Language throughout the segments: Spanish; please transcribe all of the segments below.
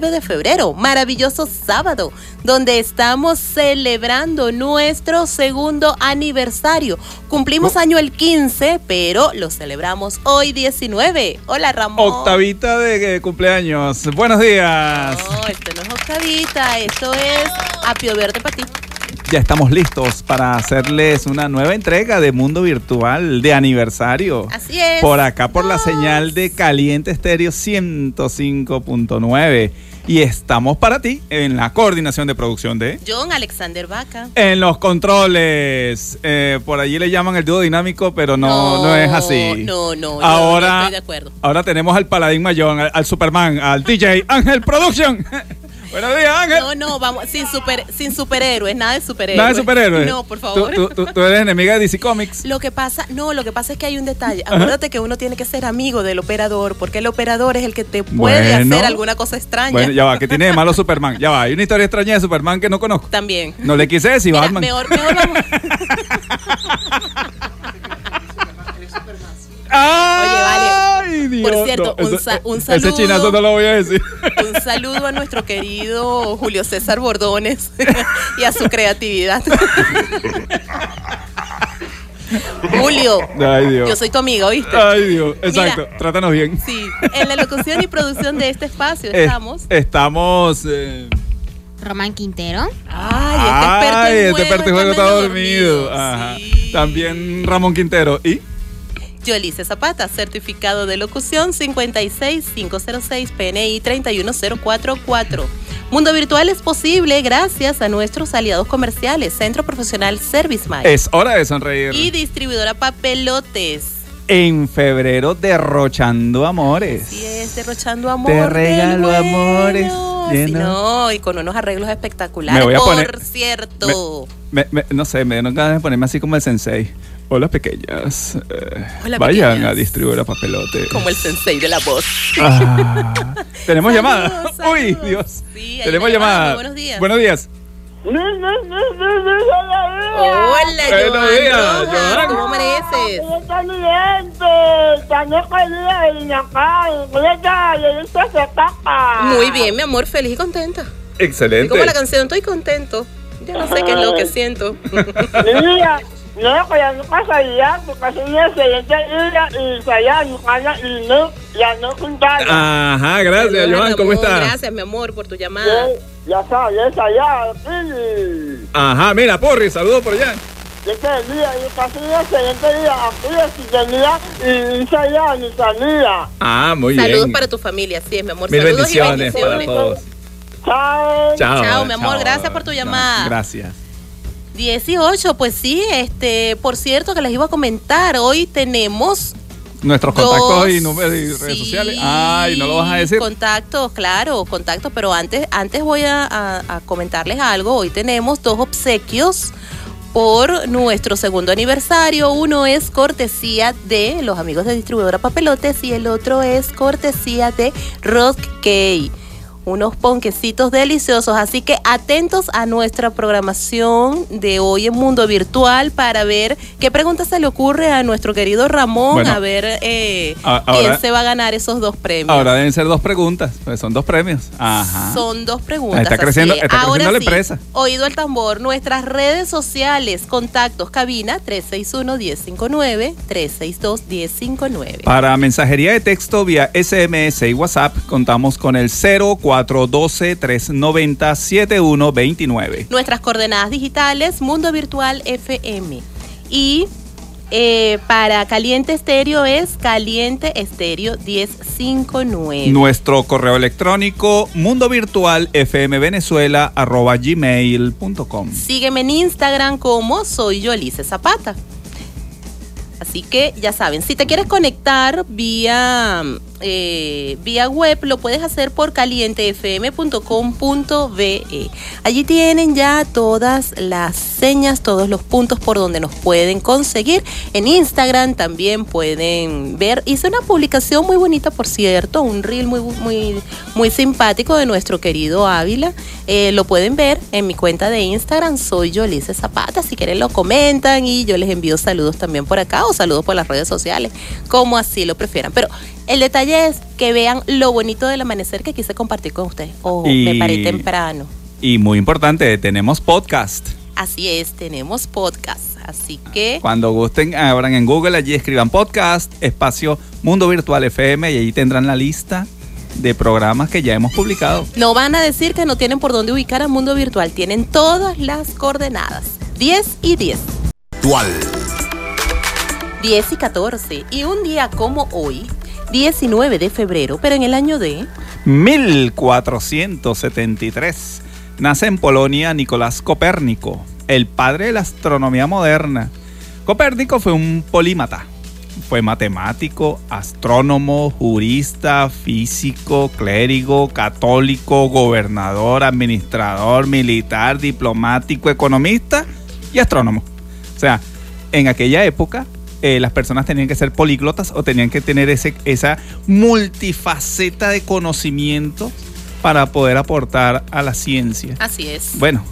de febrero, maravilloso sábado, donde estamos celebrando nuestro segundo aniversario. Cumplimos año el 15, pero lo celebramos hoy 19. Hola Ramón. Octavita de cumpleaños. Buenos días. No, esto no es octavita, esto es apio verde para ti ya estamos listos para hacerles una nueva entrega de Mundo Virtual de aniversario. Así es. Por acá, por la señal de Caliente Estéreo 105.9. Y estamos para ti en la coordinación de producción de John Alexander Vaca. En los controles. Eh, por allí le llaman el dúo dinámico, pero no, no, es así. No, no, ahora, no estoy de acuerdo. Ahora tenemos al paladín mayor, al Superman, al DJ Ángel Production. Buenos días, Ángel. No, no, vamos, sin, super, sin superhéroes, nada de superhéroes. Nada de superhéroes. No, por favor. ¿Tú, eres enemiga de DC Comics. Lo que pasa, no, lo que pasa es que hay un detalle. Acuérdate que uno tiene que ser amigo del operador, porque el operador es el que te puede hacer alguna cosa extraña. Bueno, ya va, que tiene de malo Superman. Ya va, hay una historia extraña de Superman que no conozco. También. No le quise decir Batman. Mejor, mejor vamos. Oye, vale. Por cierto, un, un, saludo. Ese chinazo no lo voy a decir. Un saludo a nuestro querido Julio César Bordones y a su creatividad. Julio, Ay, Dios. yo soy tu amiga, ¿oíste? Ay, Dios, exacto, trátanos bien. Sí, en la locución y producción de este espacio estamos. estamos. Eh... Román Quintero. Ay, este experto este está dormido. Ajá. También Ramón Quintero. ¿Y? Yolice Zapata, certificado de locución 56506 PNI 31044. Mundo Virtual es posible gracias a nuestros aliados comerciales, Centro Profesional Service Es hora de sonreír. Y distribuidora Papelotes. En febrero, derrochando amores. Sí, es derrochando amores. Te regalo amores. no, y con unos arreglos espectaculares. Me voy a poner, por cierto. no sé, me dieron ganas de ponerme así como el sensei. Hola pequeñas. Eh, vayan a distribuir a papelote. Como el sensei de la voz. Ah, Tenemos llamada. Uy, Dios. Tenemos llamada. Buenos días. Buenos días. Hola, Buenos días. ¿Cómo mereces? Muy bien, mi amor, feliz y contenta. Excelente. como la canción, estoy contento. Yo no sé qué es lo que siento. No, pues ya no pasaría, porque así el siguiente día y allá y no, ya no juntar. Ajá, gracias, Joan, ¿cómo estás? Gracias, mi amor, por tu llamada. Ya está, ya está, ya, sí. Ajá, mira, Porri, saludos por allá. Este día, y pasé el siguiente día aquí, si tenía y allá, ni salía. Ah, muy bien. Saludos para tu familia, sí, es mi amor. Mil Saludos bendiciones, y bendiciones para todos. Chao. Chao, chao mi amor, gracias por tu llamada. Gracias. 18, pues sí, este, por cierto que les iba a comentar, hoy tenemos nuestros contactos y números y redes sociales. Ay, no lo vas a decir. Contactos, claro, contactos, pero antes, antes voy a, comentarles algo. Hoy tenemos dos obsequios por nuestro segundo aniversario. Uno es cortesía de los amigos de distribuidora Papelotes y el otro es cortesía de Rock Cake unos ponquecitos deliciosos. Así que atentos a nuestra programación de hoy en Mundo Virtual para ver qué preguntas se le ocurre a nuestro querido Ramón, a ver eh, quién se va a ganar esos dos premios. Ahora deben ser dos preguntas, pues son dos premios. Ajá. Son dos preguntas. Está creciendo, está creciendo la empresa. Oído al tambor, nuestras redes sociales, contactos, cabina 361-1059, 362-1059. Para mensajería de texto vía SMS y WhatsApp, contamos con el 04 412-390-7129. Nuestras coordenadas digitales, Mundo Virtual FM. Y eh, para Caliente Estéreo es Caliente Estéreo 1059. Nuestro correo electrónico mundo virtual fm venezuela gmail.com. Sígueme en Instagram como soy yo, Alice Zapata. Así que ya saben, si te quieres conectar vía eh, vía web lo puedes hacer por calientefm.com.be. Allí tienen ya todas las señas, todos los puntos por donde nos pueden conseguir. En Instagram también pueden ver. Hice una publicación muy bonita, por cierto, un reel muy, muy, muy simpático de nuestro querido Ávila Eh, lo pueden ver en mi cuenta de Instagram, soy Yolice Zapata. Si quieren lo comentan y yo les envío saludos también por acá o saludos por las redes sociales, como así lo prefieran. Pero el detalle es que vean lo bonito del amanecer que quise compartir con ustedes. Oh, me paré temprano. Y muy importante, tenemos podcast. Así es, tenemos podcast. Así que. Cuando gusten, abran en Google, allí escriban podcast, espacio Mundo Virtual FM y allí tendrán la lista de programas que ya hemos publicado. No van a decir que no tienen por dónde ubicar a Mundo Virtual, tienen todas las coordenadas. 10 y 10. Virtual. 10 y 14. Y un día como hoy, 19 de febrero, pero en el año de 1473, nace en Polonia Nicolás Copérnico, el padre de la astronomía moderna. Copérnico fue un polímata fue matemático, astrónomo, jurista, físico, clérigo, católico, gobernador, administrador, militar, diplomático, economista y astrónomo. O sea, en aquella época eh, las personas tenían que ser políglotas o tenían que tener ese, esa multifaceta de conocimiento para poder aportar a la ciencia. Así es. Bueno,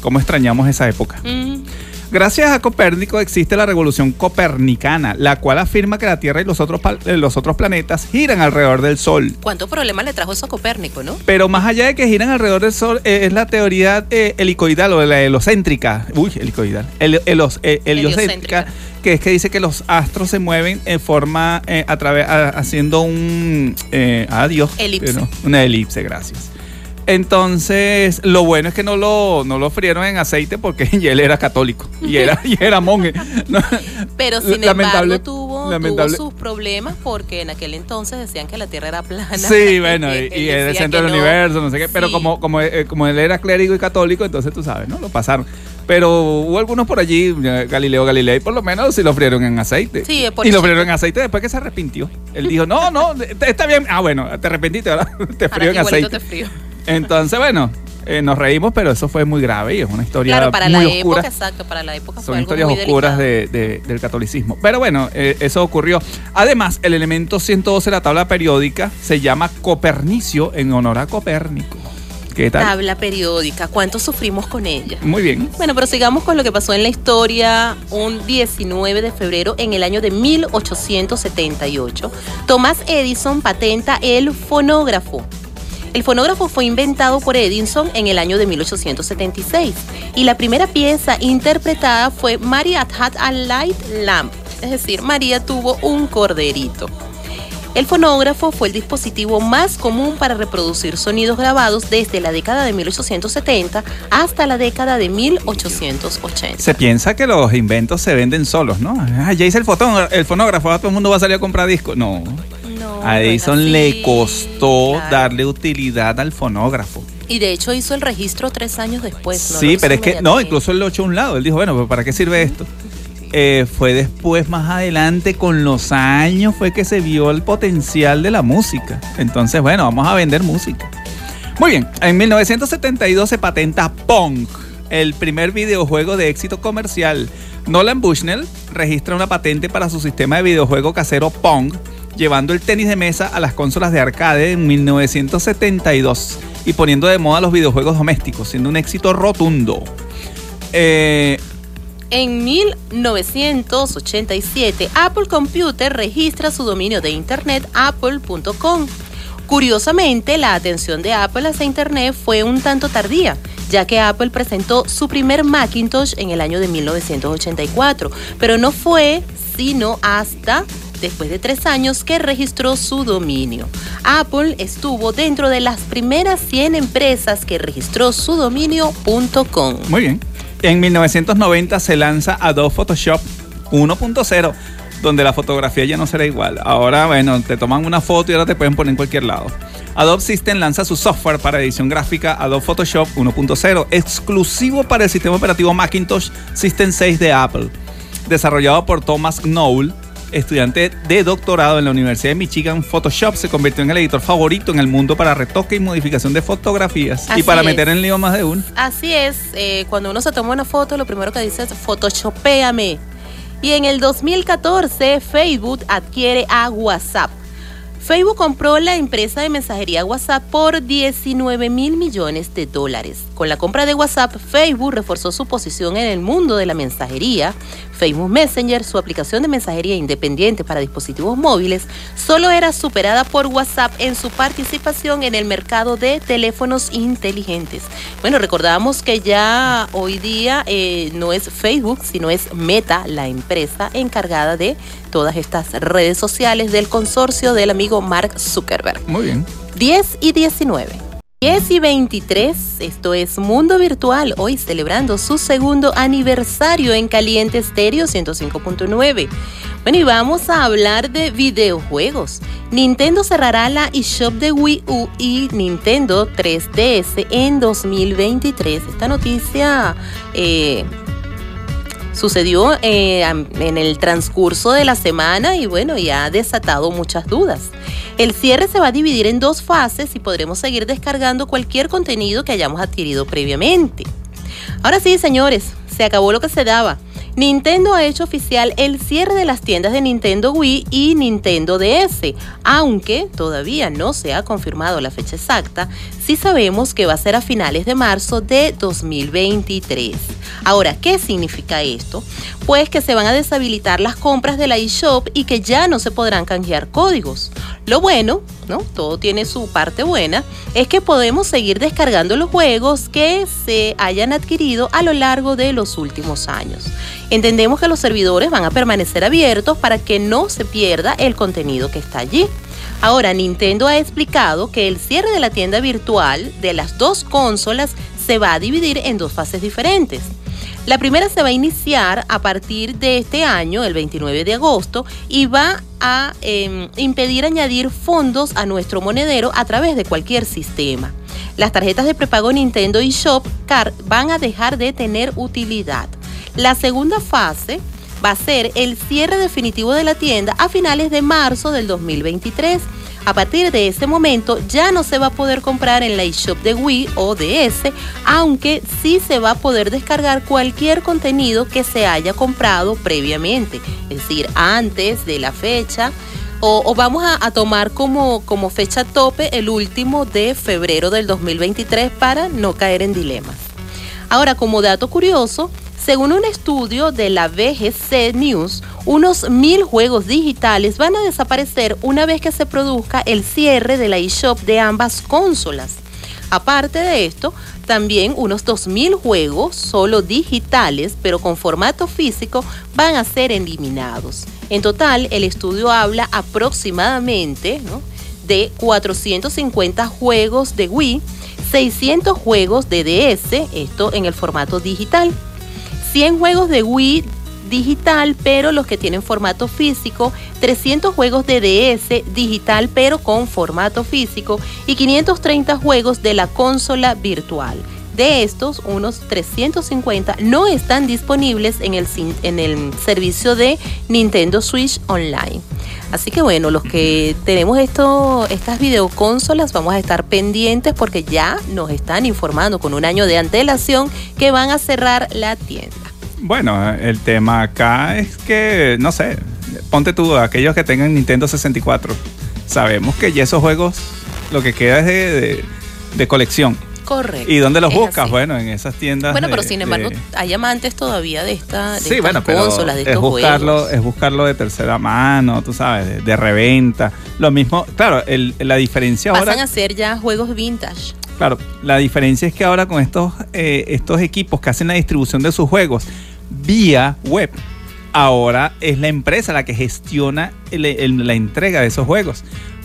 ¿cómo extrañamos esa época? Mm. Gracias a Copérnico existe la revolución copernicana, la cual afirma que la Tierra y los otros, eh, los otros planetas giran alrededor del Sol. ¿Cuántos problemas le trajo eso a Copérnico, no? Pero más allá de que giran alrededor del Sol, eh, es la teoría eh, helicoidal o la helocéntrica. Uy, helicoidal. heliocéntrica, que es que dice que los astros se mueven en forma, a través, haciendo un... adiós. Elipse. una elipse, gracias. Entonces, lo bueno es que no lo, no lo frieron en aceite porque él era católico y era, y era monje. Pero sin embargo tuvo, tuvo, sus problemas porque en aquel entonces decían que la Tierra era plana. Sí, bueno, y, era el centro del universo, no sé qué. Pero como, como, eh, como él era clérigo y católico, entonces tú sabes, ¿no? Lo pasaron. Pero hubo algunos por allí, Galileo Galilei, por lo menos sí lo frieron en aceite. Sí, por Y lo frieron en aceite después que se arrepintió. Él dijo, no, no, está bien. Ah, bueno, te arrepentiste, ahora te frío en aceite. Te frío. Entonces, bueno, eh, nos reímos, pero eso fue muy grave y es una historia claro, para la época, exacto, para la época Son historias oscuras del catolicismo. Pero bueno, eh, eso ocurrió. Además, el elemento 112 de la tabla periódica se llama Copernicio en honor a Copérnico. ¿Qué tal? Tabla periódica, ¿cuánto sufrimos con ella? Muy bien. Bueno, pero sigamos con lo que pasó en la historia un 19 de febrero en el año de 1878. Thomas Edison patenta el fonógrafo. El fonógrafo fue inventado por Edison en el año de 1876 y la primera pieza interpretada fue Maria had a light lamp, es decir, María tuvo un corderito. El fonógrafo fue el dispositivo más común para reproducir sonidos grabados desde la década de 1870 hasta la década de 1880. Se piensa que los inventos se venden solos, ¿no? Ah, ya hice el, el fonógrafo, todo el mundo va a salir a comprar discos. No, a Edison le costó darle utilidad al fonógrafo. Y de hecho hizo el registro tres años después. Sí, pero es que, no, incluso él lo echó a un lado. Él dijo, bueno, ¿para qué sirve esto? Eh, fue después, más adelante, con los años, fue que se vio el potencial de la música. Entonces, bueno, vamos a vender música. Muy bien, en 1972 se patenta Pong, el primer videojuego de éxito comercial. Nolan Bushnell registra una patente para su sistema de videojuego casero Pong llevando el tenis de mesa a las consolas de arcade en 1972 y poniendo de moda los videojuegos domésticos, siendo un éxito rotundo. Eh, en 1987, Apple Computer registra su dominio de internet apple.com. Curiosamente, la atención de Apple hacia Internet fue un tanto tardía, ya que Apple presentó su primer Macintosh en el año de 1984, pero no fue sino hasta después de tres años que registró su dominio. Apple estuvo dentro de las primeras 100 empresas que registró su dominio.com. Muy bien. En 1990 se lanza Adobe Photoshop 1.0 donde la fotografía ya no será igual. Ahora, bueno, te toman una foto y ahora te pueden poner en cualquier lado. Adobe System lanza su software para edición gráfica Adobe Photoshop 1.0, exclusivo para el sistema operativo Macintosh System 6 de Apple. Desarrollado por Thomas Knoll, estudiante de doctorado en la Universidad de Michigan, Photoshop se convirtió en el editor favorito en el mundo para retoque y modificación de fotografías y para meter en lío más de uno. Así es, eh, cuando uno se toma una foto, lo primero que dice es Photoshopéame. Y en el 2014, Facebook adquiere a WhatsApp. Facebook compró la empresa de mensajería WhatsApp por 19 mil millones de dólares. Con la compra de WhatsApp, Facebook reforzó su posición en el mundo de la mensajería. Facebook Messenger, su aplicación de mensajería independiente para dispositivos móviles, solo era superada por WhatsApp en su participación en el mercado de teléfonos inteligentes. Bueno, recordamos que ya hoy día eh, no es Facebook, sino es Meta, la empresa encargada de todas estas redes sociales del consorcio del amigo Mark Zuckerberg. Muy bien. 10 y 19. 10 y 23, esto es Mundo Virtual, hoy celebrando su segundo aniversario en Caliente Estéreo 105.9. Bueno, y vamos a hablar de videojuegos. Nintendo cerrará la eShop de Wii U y Nintendo 3DS en 2023. Esta noticia eh, sucedió eh, en el transcurso de la semana y bueno, ya ha desatado muchas dudas. El cierre se va a dividir en dos fases y podremos seguir descargando cualquier contenido que hayamos adquirido previamente. Ahora sí, señores, se acabó lo que se daba. Nintendo ha hecho oficial el cierre de las tiendas de Nintendo Wii y Nintendo DS, aunque todavía no se ha confirmado la fecha exacta, sí sabemos que va a ser a finales de marzo de 2023. Ahora, ¿qué significa esto? Pues que se van a deshabilitar las compras de la eShop y que ya no se podrán canjear códigos. Lo bueno, ¿no? Todo tiene su parte buena, es que podemos seguir descargando los juegos que se hayan adquirido a lo largo de los últimos años. Entendemos que los servidores van a permanecer abiertos para que no se pierda el contenido que está allí. Ahora, Nintendo ha explicado que el cierre de la tienda virtual de las dos consolas se va a dividir en dos fases diferentes. La primera se va a iniciar a partir de este año, el 29 de agosto, y va a em, impedir añadir fondos a nuestro monedero a través de cualquier sistema. Las tarjetas de prepago Nintendo y Shop Card van a dejar de tener utilidad. La segunda fase va a ser el cierre definitivo de la tienda a finales de marzo del 2023 a partir de ese momento ya no se va a poder comprar en la eShop de Wii o DS, aunque sí se va a poder descargar cualquier contenido que se haya comprado previamente, es decir, antes de la fecha. O, vamos a, a, tomar como, como fecha tope el último de febrero del 2023 para no caer en dilemas. Ahora, como dato curioso, según un estudio de la VGC News, unos mil juegos digitales van a desaparecer una vez que se produzca el cierre de la eShop de ambas consolas. Aparte de esto, también unos 2.000 juegos solo digitales, pero con formato físico, van a ser eliminados. En total, el estudio habla aproximadamente de 450 juegos de Wii, 600 juegos de DS, esto en el formato digital, 100 juegos de Wii digital, pero los que tienen formato físico, 300 juegos de DS digital, pero con formato físico, y 530 juegos de la consola virtual. De estos, unos 350 no están disponibles en el, en el servicio de Nintendo Switch Online. Así que bueno, los que tenemos esto, estas videoconsolas vamos a estar pendientes porque ya nos están informando con un año de antelación que van a cerrar la tienda. Bueno, el tema acá es que, no sé, ponte tú, aquellos que tengan Nintendo 64, sabemos que ya esos juegos lo que queda es de colección. Correcto. ¿Y dónde los buscas? Bueno, en esas tiendas. Bueno, pero sin embargo, hay amantes todavía de, esta, de sí, estas consolas, de estos es buscarlo, Es buscarlo de tercera mano, tú sabes, de, reventa. Lo mismo, claro, la diferencia ahora. Pasan a ser ya juegos vintage. Claro, la diferencia es que ahora con estos, eh, estos equipos que hacen la distribución de sus juegos vía web, ahora es la empresa la que gestiona la entrega de esos juegos.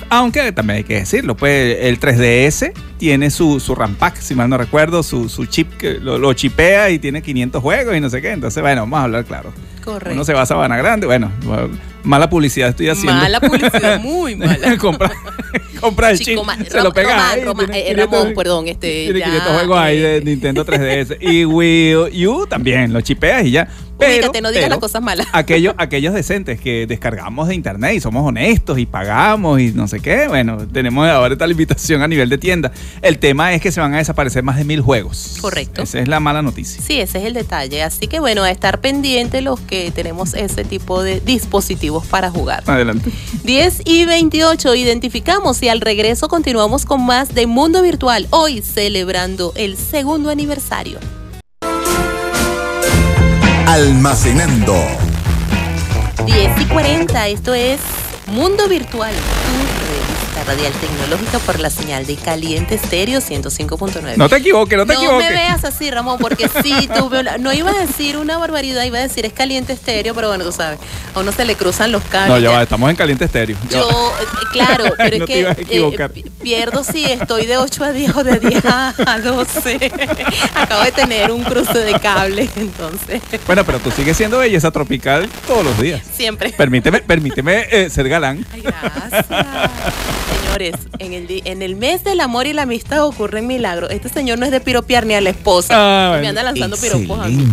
Aunque también hay que decirlo, pues el 3DS tiene su, su RAM pack, si mal no recuerdo, su, chip que lo, chipea y tiene 500 juegos y no sé qué. Entonces, bueno, vamos a hablar claro. Correcto. Uno se va a Sabana Grande, bueno, mala publicidad estoy haciendo. Mala publicidad, muy mala. compra, compra el chip, se lo pega eh, Ramón, perdón, este. Tiene 500 juegos ahí de Nintendo 3DS. y Wii U también, lo chipeas y ya. Pero, Ubícate, no digas pero las cosas malas. Aquellos, aquellos decentes que descargamos de internet y somos honestos y pagamos y no sé qué, bueno, tenemos ahora esta limitación a nivel de tienda. El tema es que se van a desaparecer más de mil juegos. Correcto. Esa es la mala noticia. Sí, ese es el detalle. Así que bueno, a estar pendiente los que tenemos ese tipo de dispositivos para jugar. Adelante. 10 y 28 identificamos y al regreso continuamos con más de Mundo Virtual, hoy celebrando el segundo aniversario. Almacenando. 10 y 40, esto es Mundo Virtual, tu radial tecnológica por la señal de Caliente Estéreo 105.9. No te equivoques, no te no equivoques. me veas así, Ramón, porque sí, tuve una- no iba a decir una barbaridad, iba a decir es caliente estéreo, pero bueno, tú sabes, a uno se le cruzan los cables. No, ya ya. va, estamos en caliente estéreo. Yo, eh, claro, pero No es que eh, pierdo si estoy de 8 a 10 o de 10 a 12. Acabo de tener un cruce de cables, entonces, Bueno, pero tú sigues siendo belleza tropical todos los días. siempre. Permíteme, permíteme eh, ser galán. Ay, gracias. Señores, en el, en mes del amor y la amistad ocurren milagros. Este señor no es de piropear ni a la esposa. Ah, bueno. Me anda lanzando piropos a mí.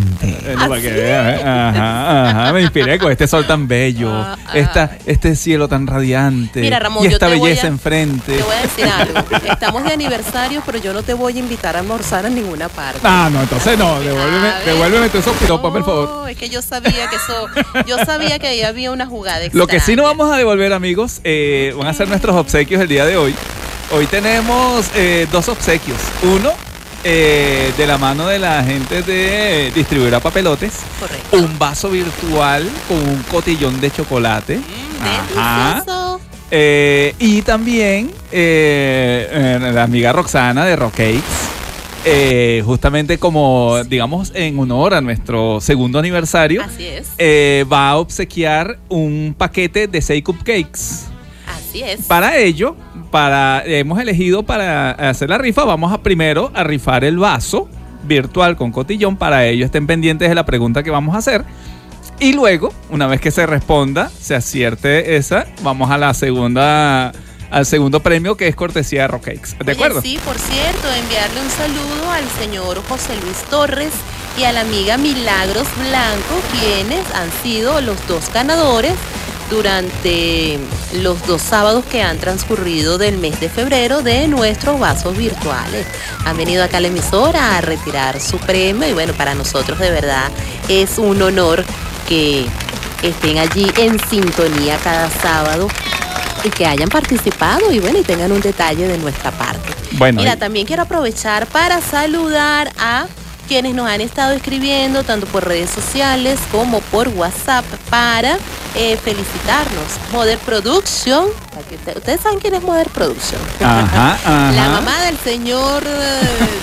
No, para que ¿Ah, eh. Ajá, ajá. Me inspiré con este sol tan bello, Ah, ah. esta, este cielo tan radiante. Mira, Ramón, y yo esta te voy belleza a- enfrente. Te voy a decir algo. Estamos de aniversario, pero yo no te voy a invitar a almorzar a ninguna parte. Ah, no, entonces no, devuélveme, devuélveme todos esos piropos, por favor. No, es que yo sabía que eso, yo sabía que ahí había una jugada Lo que sí no extraña. vamos a devolver, amigos, eh, van a ser nuestros obsequios el día de hoy. Hoy tenemos eh, dos obsequios. Uno, eh, de la mano de la gente de distribuidora papelotes, Correcto. un vaso virtual con un cotillón de chocolate. Mm, Ajá. Eh, y también eh, la amiga Roxana de Rockcakes. justamente como, digamos, en honor a nuestro segundo aniversario, Así es. va a obsequiar un paquete de 6 cupcakes. Así es. Para ello, para, hemos elegido para hacer la rifa, vamos a primero a rifar el vaso virtual con cotillón. Para ello estén pendientes de la pregunta que vamos a hacer. Y luego, una vez que se responda, se acierte esa, vamos a la segunda, al segundo premio que es cortesía de Rockcakes. ¿De Oye, acuerdo? Sí, por cierto, enviarle un saludo al señor José Luis Torres y a la amiga Milagros Blanco, quienes han sido los dos ganadores durante los dos sábados que han transcurrido del mes de febrero de nuestros vasos virtuales. Han venido acá a la emisora a retirar su premio y bueno, para nosotros de verdad es un honor que estén allí en sintonía cada sábado y que hayan participado y bueno, y tengan un detalle de nuestra parte. Bueno, Mira, y- también quiero aprovechar para saludar a quienes nos han estado escribiendo tanto por redes sociales como por WhatsApp para eh, felicitarnos. Modern Production, usted- ustedes saben quién es Modern Production. Ajá, ajá. La mamá del señor eh,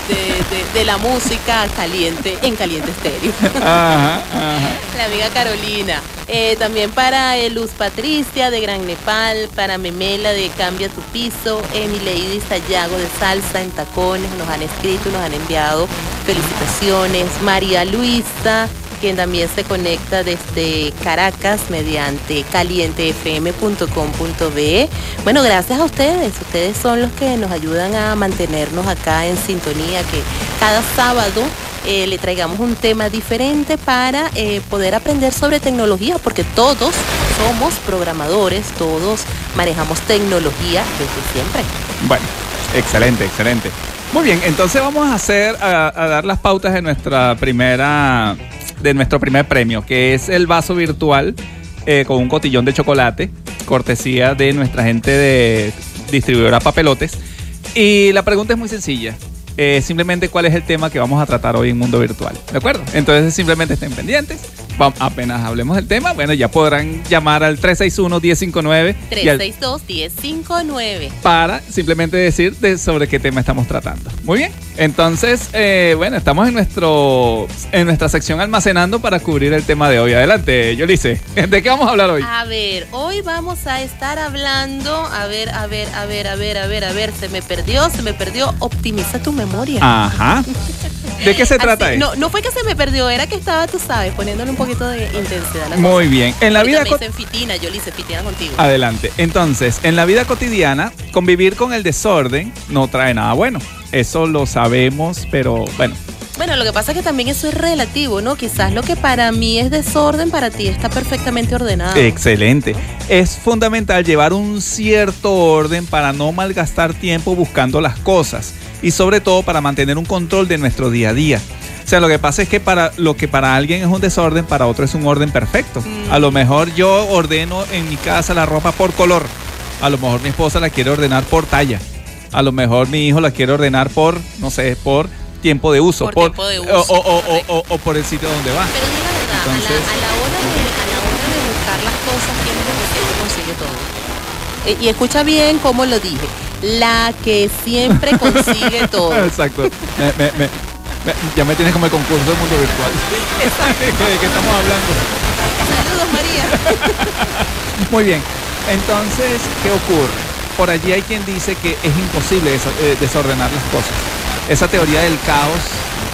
de, de- de la música caliente en Caliente Estéreo. Ajá, ajá. La amiga Carolina. Eh, también para eh, Luz Patricia de Gran Nepal, para Memela de Cambia tu Piso, Emi Lady Sayago de Salsa en Tacones, nos han escrito, nos han enviado felicitaciones. María Luisa, quien también se conecta desde Caracas mediante calientefm.com.be. Bueno, gracias a ustedes. Ustedes son los que nos ayudan a mantenernos acá en sintonía, que cada sábado eh, le traigamos un tema diferente para eh, poder aprender sobre tecnología, porque todos somos programadores, todos manejamos tecnología desde siempre. Bueno, excelente, excelente. Muy bien, entonces vamos a hacer, a, a dar las pautas de nuestra primera, de nuestro primer premio, que es el vaso virtual eh, con un cotillón de chocolate, cortesía de nuestra gente de distribuidora Papelotes. Y la pregunta es muy sencilla. Eh, simplemente cuál es el tema que vamos a tratar hoy en Mundo Virtual. ¿De acuerdo? Entonces simplemente estén pendientes. Va- apenas hablemos del tema, bueno, ya podrán llamar al 361-1059 y al 362-1059. para simplemente decir de sobre qué tema estamos tratando. Muy bien. Entonces, eh, bueno, estamos en nuestro en nuestra sección almacenando para cubrir el tema de hoy. Adelante, Yolice. ¿De qué vamos a hablar hoy? A ver, hoy vamos a estar hablando, a ver, a ver, a ver, a ver, a ver, a ver, se me perdió, se me perdió, optimiza tu memoria. Ajá. ¿De qué se Así, trata esto? no, no fue que se me perdió, era que estaba, tú sabes, poniéndole un poquito de intensidad a la Muy bien. En la Ahorita vida me co- dicen fitina, yo le hice fitina contigo. Adelante. Entonces, en la vida cotidiana, convivir con el desorden no trae nada bueno. Eso lo sabemos, pero bueno, Bueno, lo que pasa es que también eso es relativo, ¿no? Quizás lo que para mí es desorden, para ti está perfectamente ordenado. Excelente. Es fundamental llevar un cierto orden para no malgastar tiempo buscando las cosas y sobre todo para mantener un control de nuestro día a día. O sea, lo que pasa es que para lo que para alguien es un desorden, para otro es un orden perfecto. Mm. A lo mejor yo ordeno en mi casa la ropa por color. A lo mejor mi esposa la quiere ordenar por talla. A lo mejor mi hijo la quiere ordenar por, no sé, por tiempo de uso. Por tiempo de uso, O, o- o- o- o por el sitio donde va. Pero diga la verdad, a la- Entonces- a, la hora de, a la hora de buscar las cosas, ¿quién es el que siempre consigue todo? Eh, y escucha bien cómo lo dije. La que siempre consigue todo. Exacto. Me- me- me- me- ya me tienes como el concurso del mundo virtual. ¿De qué estamos hablando? Saludos, María. Muy bien. Entonces, ¿qué ocurre? Por allí hay quien dice que es imposible eh, desordenar las cosas. Esa teoría del caos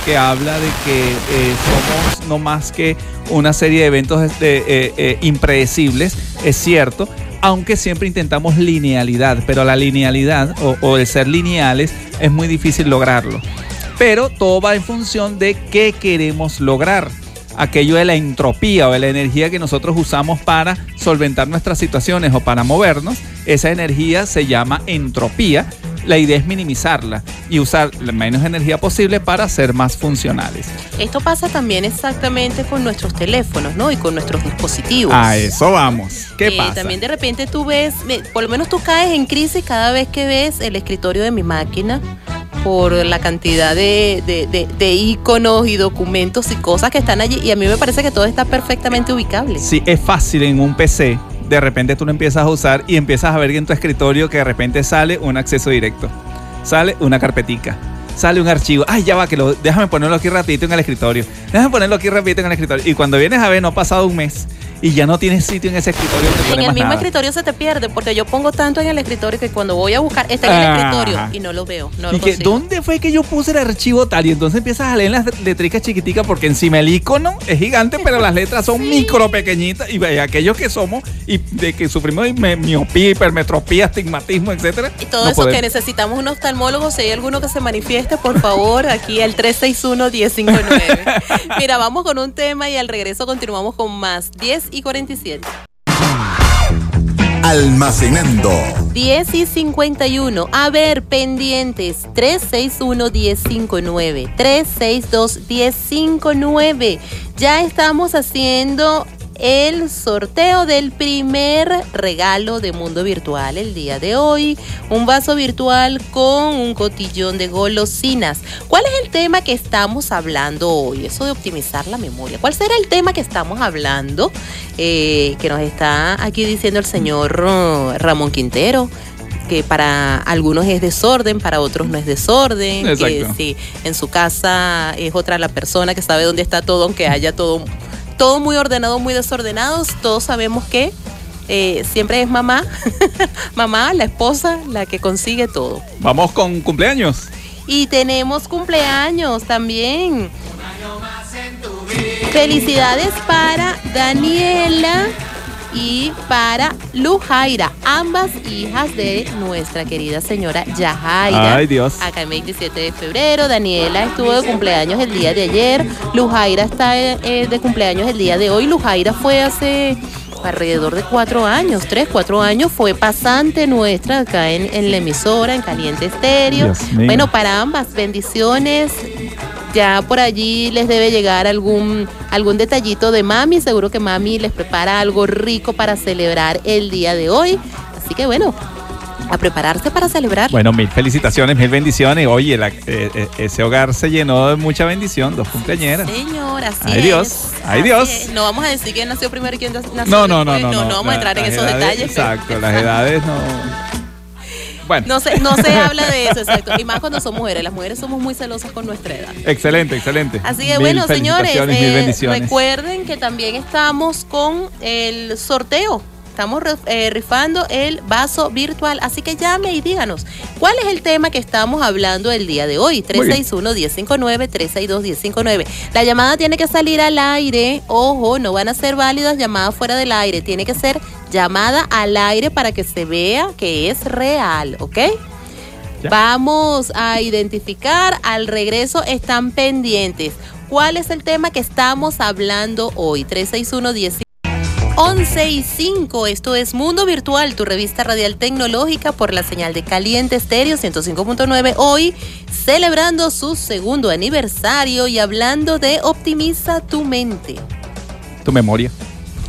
que habla de que eh, somos no más que una serie de eventos eh, eh, impredecibles, es cierto, aunque siempre intentamos linealidad, pero la linealidad o, o el ser lineales es muy difícil lograrlo. Pero todo va en función de qué queremos lograr aquello de la entropía o de la energía que nosotros usamos para solventar nuestras situaciones o para movernos, esa energía se llama entropía. La idea es minimizarla y usar la menos energía posible para ser más funcionales. Esto pasa también exactamente con nuestros teléfonos, ¿no? Y con nuestros dispositivos. A eso vamos. ¿Qué Eh, pasa? También de repente tú ves, por lo menos tú caes en crisis cada vez que ves el escritorio de mi máquina por la cantidad de, de, de- de íconos y documentos y cosas que están allí. Y a mí me parece que todo está perfectamente ubicable. Sí, es fácil en un PC. De repente tú lo empiezas a usar y empiezas a ver en tu escritorio que de repente sale un acceso directo. Sale una carpetica. Sale un archivo. Ay, ya va, que lo, déjame ponerlo aquí rapidito en el escritorio. Déjame ponerlo aquí rapidito en el escritorio. Y cuando vienes a ver, no ha pasado un mes y ya no tienes sitio en ese escritorio En el mismo nada. escritorio se te pierde porque yo pongo tanto en el escritorio que cuando voy a buscar está en el Ah. escritorio y no lo veo, no y lo que, consigo. ¿dónde fue que yo puse el archivo tal? Y entonces empiezas a leer las letricas chiquiticas porque encima el icono es gigante, pero las letras son micro pequeñitas. Y aquellos que somos y de que sufrimos de miopía, hipermetropía, astigmatismo, etcétera. Y todo no eso que necesitamos un oftalmólogo, si hay alguno que se manifieste, por favor, aquí al 361-1059. Mira, vamos con un tema y al regreso continuamos con más. 10 y 47. Almacenando. 10 y 51. A ver, pendientes. 361-1059. 362-1059. Ya estamos haciendo el sorteo del primer regalo de Mundo Virtual el día de hoy. Un vaso virtual con un cotillón de golosinas. ¿Cuál es el tema que estamos hablando hoy? Eso de optimizar la memoria. ¿Cuál será el tema que estamos hablando? Eh, que nos está aquí diciendo el señor uh, Ramón Quintero que para algunos es desorden, para otros no es desorden, que Exacto. si en su casa es otra la persona que sabe dónde está todo, aunque haya todo, todo muy ordenado, muy desordenado, todos sabemos que eh, siempre es mamá, mamá, la esposa, la que consigue todo. Vamos con cumpleaños. Y tenemos cumpleaños también. Felicidades para Daniela y para Lujaira, ambas hijas de nuestra querida señora Yajaira. Ay, Dios. Acá en 27 de febrero, Daniela estuvo de cumpleaños el día de ayer, Lujaira está eh, de cumpleaños el día de hoy. Lujaira fue hace alrededor de cuatro años, tres, cuatro años, fue pasante nuestra acá en, en la emisora, en Caliente Estéreo. Bueno, para ambas, bendiciones. Ya por allí les debe llegar algún, algún detallito de mami. Seguro que mami les prepara algo rico para celebrar el día de hoy. Así que bueno, a prepararse para celebrar. Bueno, mil felicitaciones, mil bendiciones. Oye, la- eh, eh, ese hogar se llenó de mucha bendición, dos cumpleañeras. Señor, así Ay, es. Dios, ay, Dios. es. No vamos a decir quién nació primero y quién nació No, no, no, después. no. No, vamos a entrar en esos edades- detalles. pero- Exacto, las edades no. Bueno, No se, no se habla de eso, exacto. Y más cuando son mujeres. Las mujeres somos muy celosas con nuestra edad. excelente, excelente. Así que bueno, señores, eh, recuerden que también estamos con el sorteo. Estamos eh, rifando el vaso virtual, así que llame y díganos cuál es el tema que estamos hablando el día de hoy. Muy bien. 361-1059, 362-1059. La llamada tiene que salir al aire. Ojo, no van a ser válidas llamadas fuera del aire. Tiene que ser llamada al aire para que se vea que es real, ¿ok? Ya. Vamos a identificar al regreso, están pendientes. ¿Cuál es el tema que estamos hablando hoy? 361 10 11 y 5, esto es Mundo Virtual, tu revista radial tecnológica por la señal de Caliente Estéreo 105.9. Hoy celebrando su segundo aniversario y hablando de Optimiza tu mente. Tu memoria.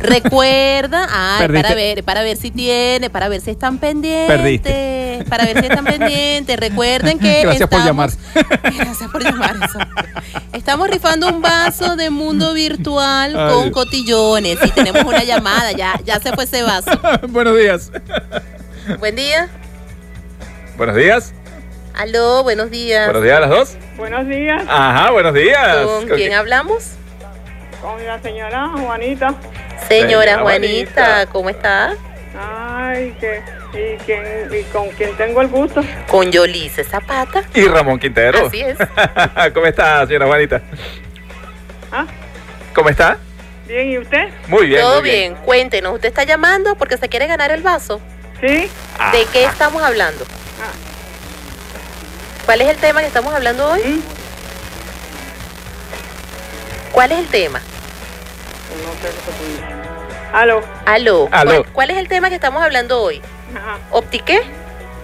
Recuerda, ay, para ver, para ver si tiene, para ver si están pendientes. Perdiste. Para ver si están pendientes. Recuerden que. Gracias por llamar. Gracias por llamar. eso. Estamos rifando un vaso de mundo virtual Ay. con cotillones. Y tenemos una llamada. Ya, ya se fue ese vaso. Buenos días. Buen día. Buenos días. Aló, buenos días. Buenos días a las dos. Buenos días, Ajá, buenos días. ¿Con quién hablamos? con la señora Juanita. Señora Señora Juanita, Juanita. ¿cómo está? Ay, que, y, quién, y con quién tengo el gusto. Con Yolice Zapata. Y Ramón Quintero. Así es. ¿Cómo está, señora Juanita? ¿Ah? ¿Cómo está? Bien, ¿y usted? Muy bien. Todo muy bien. Cuéntenos, ¿usted está llamando porque se quiere ganar el vaso? Sí. Ah, ¿De qué estamos hablando? Ah. ¿Cuál es el tema que estamos hablando hoy? ¿Mm? ¿Cuál es el tema? No sé lo que tú dices. Aló. Aló. Aló. ¿Cuál, cuál es el tema que estamos hablando hoy? Ajá. ¿Optiqué?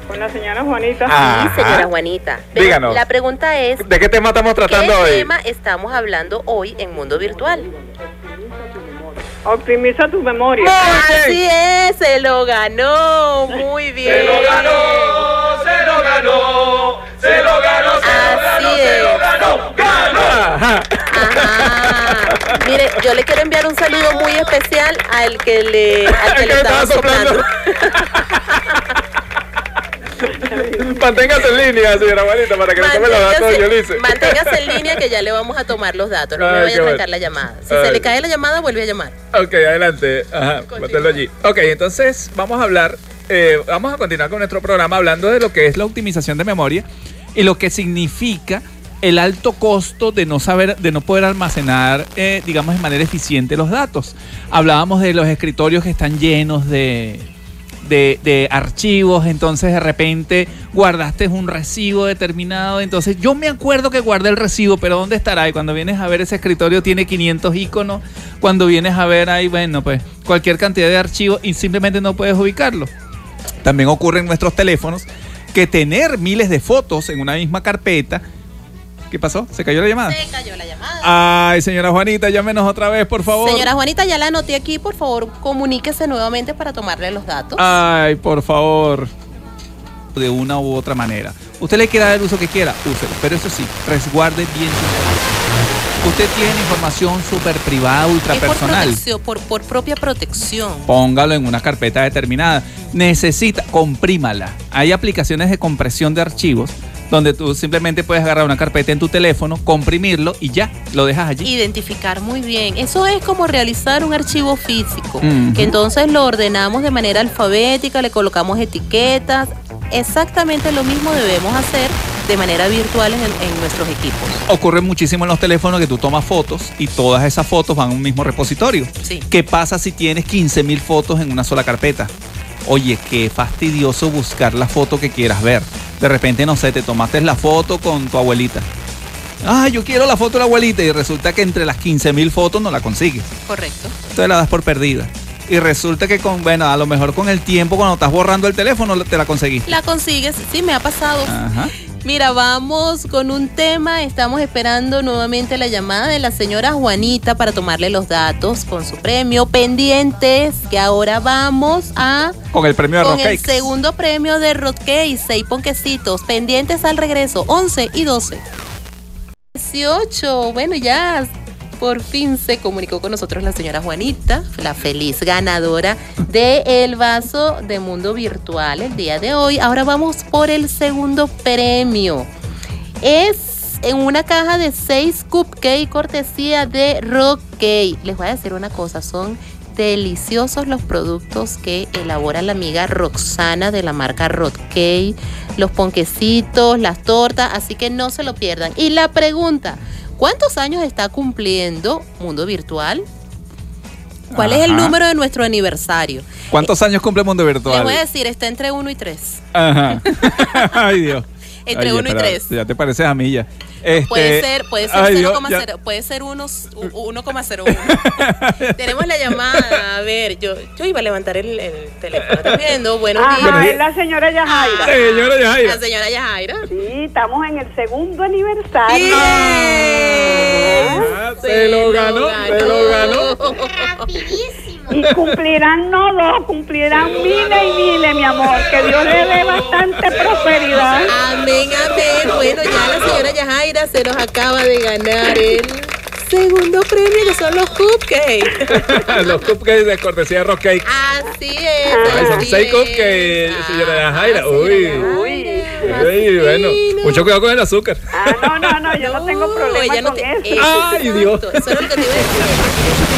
Con la señora Juanita. Ah. Sí, señora Ajá. Juanita. Pero Díganos. La pregunta es, ¿De qué tema estamos ¿qué tratando hoy? tema estamos hablando hoy en Mundo Virtual? Optimiza tu memoria. Así es, se lo ganó. Muy bien. se lo ganó, se lo ganó, se lo Así es. ganó, ganó. Ajá. Ajá. Mire, yo le quiero enviar un saludo muy especial al que le, al que le estaba soplando. soplando. Manténgase en línea, señora Juanita, para que le tome los datos Yolice. manténgase en línea que ya le vamos a tomar los datos. No me Ay, vaya qué a bueno. arrancar la llamada. Si Ay. se le cae la llamada, vuelve a llamar. Ok, adelante. Ajá, allí. Ok, entonces vamos a hablar, eh, vamos a continuar con nuestro programa hablando de lo que es la optimización de memoria y lo que significa el alto costo de no saber, de no poder almacenar, eh, digamos, de manera eficiente los datos. Hablábamos de los escritorios que están llenos de, de, archivos, entonces de repente guardaste un recibo determinado, entonces yo me acuerdo que guardé el recibo, pero ¿dónde estará? Y cuando vienes a ver ese escritorio tiene 500 iconos, cuando vienes a ver ahí, bueno, pues cualquier cantidad de archivos y simplemente no puedes ubicarlo. También ocurre en nuestros teléfonos que tener miles de fotos en una misma carpeta, ¿qué pasó? ¿Se cayó la llamada? Se cayó la llamada. Ay, señora Juanita, llámenos otra vez, por favor. Señora Juanita, ya la anoté aquí. Por favor, comuníquese nuevamente para tomarle los datos. Ay, por favor. De una u otra manera. Usted le quiera dar el uso que quiera, úselo. Pero eso sí, resguarde bien datos. Usted tiene información súper privada, ultra por, personal. por propia protección. Póngalo en una carpeta determinada. Necesita, comprímala. Hay aplicaciones de compresión de archivos donde tú simplemente puedes agarrar una carpeta en tu teléfono, comprimirlo y ya, lo dejas allí. Identificar muy bien. Eso es como realizar un archivo físico. Que entonces lo ordenamos de manera alfabética, le colocamos etiquetas. Exactamente lo mismo debemos hacer de manera virtual en, en nuestros equipos. Ocurre muchísimo en los teléfonos que tú tomas fotos y todas esas fotos van a un mismo repositorio. Sí. ¿Qué pasa si tienes 15.000 fotos en una sola carpeta? Oye, qué fastidioso buscar la foto que quieras ver. De repente, no sé, te tomaste la foto con tu abuelita. Ah, yo quiero la foto de la abuelita y resulta que entre las 15.000 fotos no la consigues. Correcto. Entonces la das por perdida. Y resulta que con, bueno, a lo mejor con el tiempo, cuando estás borrando el teléfono, te la conseguiste. La consigues, sí, me ha pasado. Ajá. Mira, vamos con un tema. Estamos esperando nuevamente la llamada de la señora Juanita para tomarle los datos con su premio. Pendientes, que ahora vamos a Con el premio de con el segundo premio de Rock Cake, seis ponquecitos. Pendientes al regreso, 11 y 12. 18, bueno, ya por fin se comunicó con nosotros la señora Juanita, la feliz ganadora de el vaso de mundo virtual el día de hoy. Ahora vamos por el segundo premio. Es en una caja de 6 cupcake cortesía de Rock Cake. Les voy a decir una cosa, son deliciosos los productos que elabora la amiga Roxana de la marca Rock Cake, los ponquecitos, las tortas, así que no se lo pierdan. Y la pregunta, ¿cuántos años está cumpliendo Mundo Virtual? ¿Cuál es el número de nuestro aniversario? ¿Cuántos años cumple Mundo Virtual? voy a decir, está entre 1 y 3. Ajá. Ay, Dios. Entre Ay, uno y espera, tres. Ya te pareces a mí ya. Este, Puede ser, puede ser ay, Dios, 0,0, ya- puede ser unos- u- 1,01. Tenemos la llamada. A ver, yo, yo iba a levantar el, el teléfono. ¿Estás viendo? Buenos Ajá, días. es la señora Yajaira. Señora Yajaira. La señora Yajaira. Sí, estamos en el segundo aniversario. Bien. Ah, se lo ganó, se lo ganó. Rapidísimo. Y cumplirán no dos, cumplirán miles y miles, mi amor. Que Dios le dé bastante prosperidad. Amén, amén. Bueno, ya la señora Yajaira se nos acaba de ganar el segundo premio, que son los cupcakes. Los cupcakes de cortesía de Rock Cake. Así es. Ay, son seis es. cupcakes, señora Yajaira. Ah, Uy. señora Uy. Yajaira, Ay, bueno, mucho cuidado con el azúcar. Ah, no, no, no, yo no tengo problema ella no con te- eso. Ay, Dios. Eso es lo que te iba a decir.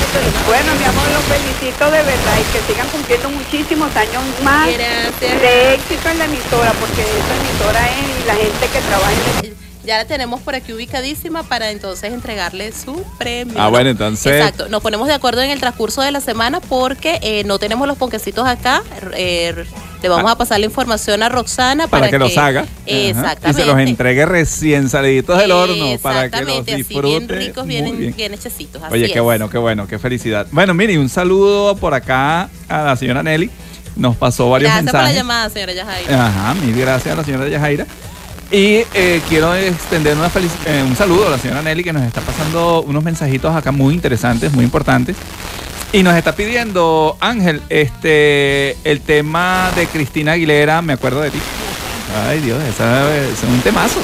Bueno, mi amor, los felicito de verdad y que sigan cumpliendo muchísimos años más Gracias. de éxito en la emisora, porque esa emisora es y la gente que trabaja en la Ya la tenemos por aquí ubicadísima para entonces entregarle su premio. Ah, bueno, entonces- Exacto. Nos ponemos de acuerdo en el transcurso de la semana porque eh, no tenemos los ponquecitos acá. Eh, le vamos a pasar la información a Roxana para, Para que los haga. Exactamente. Y se los entregue recién saliditos del horno para que los Exactamente, así disfrute. bien ricos, bien, bien. bien hechecitos. así Oye, qué es. bueno, qué bueno, qué felicidad. Bueno, mire, un saludo por acá a la señora Nelly. Nos pasó varios Gracias por la mensajes. llamada, señora Yajaira. Ajá, mil gracias a la señora Yajaira. Y eh, quiero extender una eh, un saludo a la señora Nelly que nos está pasando unos mensajitos acá muy interesantes, muy importantes. Y nos está pidiendo, Ángel, este el tema de Cristina Aguilera, me acuerdo de ti. Ay Dios, es un temazo.